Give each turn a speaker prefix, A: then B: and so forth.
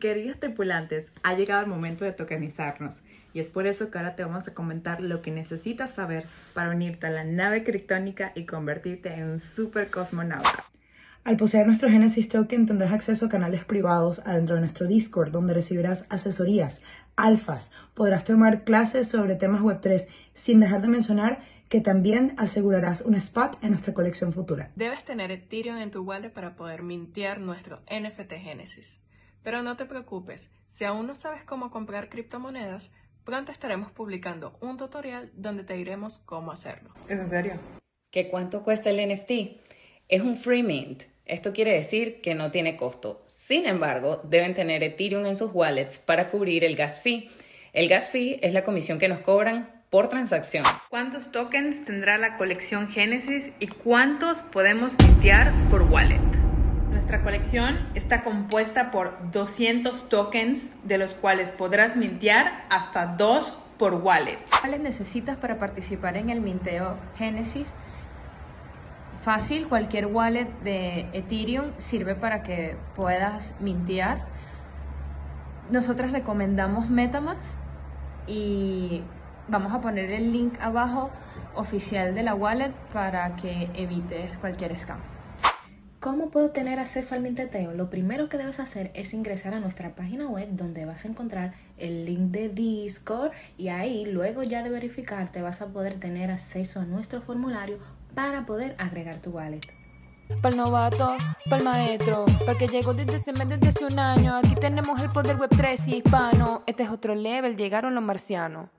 A: Queridos tripulantes, ha llegado el momento de tokenizarnos y es por eso que ahora te vamos a comentar lo que necesitas saber para unirte a la nave criptónica y convertirte en un super cosmonauta.
B: Al poseer nuestro Genesis Token tendrás acceso a canales privados adentro de nuestro Discord donde recibirás asesorías, alfas, podrás tomar clases sobre temas Web3 sin dejar de mencionar que también asegurarás un spot en nuestra colección futura.
C: Debes tener Ethereum en tu wallet para poder mintear nuestro NFT Genesis. Pero no te preocupes, si aún no sabes cómo comprar criptomonedas, pronto estaremos publicando un tutorial donde te diremos cómo hacerlo.
A: ¿Es en serio?
D: ¿Qué cuánto cuesta el NFT? Es un free mint. Esto quiere decir que no tiene costo. Sin embargo, deben tener Ethereum en sus wallets para cubrir el gas fee. El gas fee es la comisión que nos cobran por transacción.
E: ¿Cuántos tokens tendrá la colección Genesis y cuántos podemos mintear por wallet? Colección está compuesta por 200 tokens, de los cuales podrás mintear hasta 2 por wallet.
F: ¿Cuáles necesitas para participar en el minteo Genesis? Fácil, cualquier wallet de Ethereum sirve para que puedas mintear. Nosotros recomendamos Metamask y vamos a poner el link abajo oficial de la wallet para que evites cualquier scam.
G: ¿Cómo puedo tener acceso al minteteo? Lo primero que debes hacer es ingresar a nuestra página web donde vas a encontrar el link de Discord y ahí luego ya de verificar te vas a poder tener acceso a nuestro formulario para poder agregar tu wallet.
H: Para el novato, para el maestro, para que llegó desde hace mes desde hace un año. Aquí tenemos el poder web 3 y hispano. Este es otro level, llegaron los marcianos.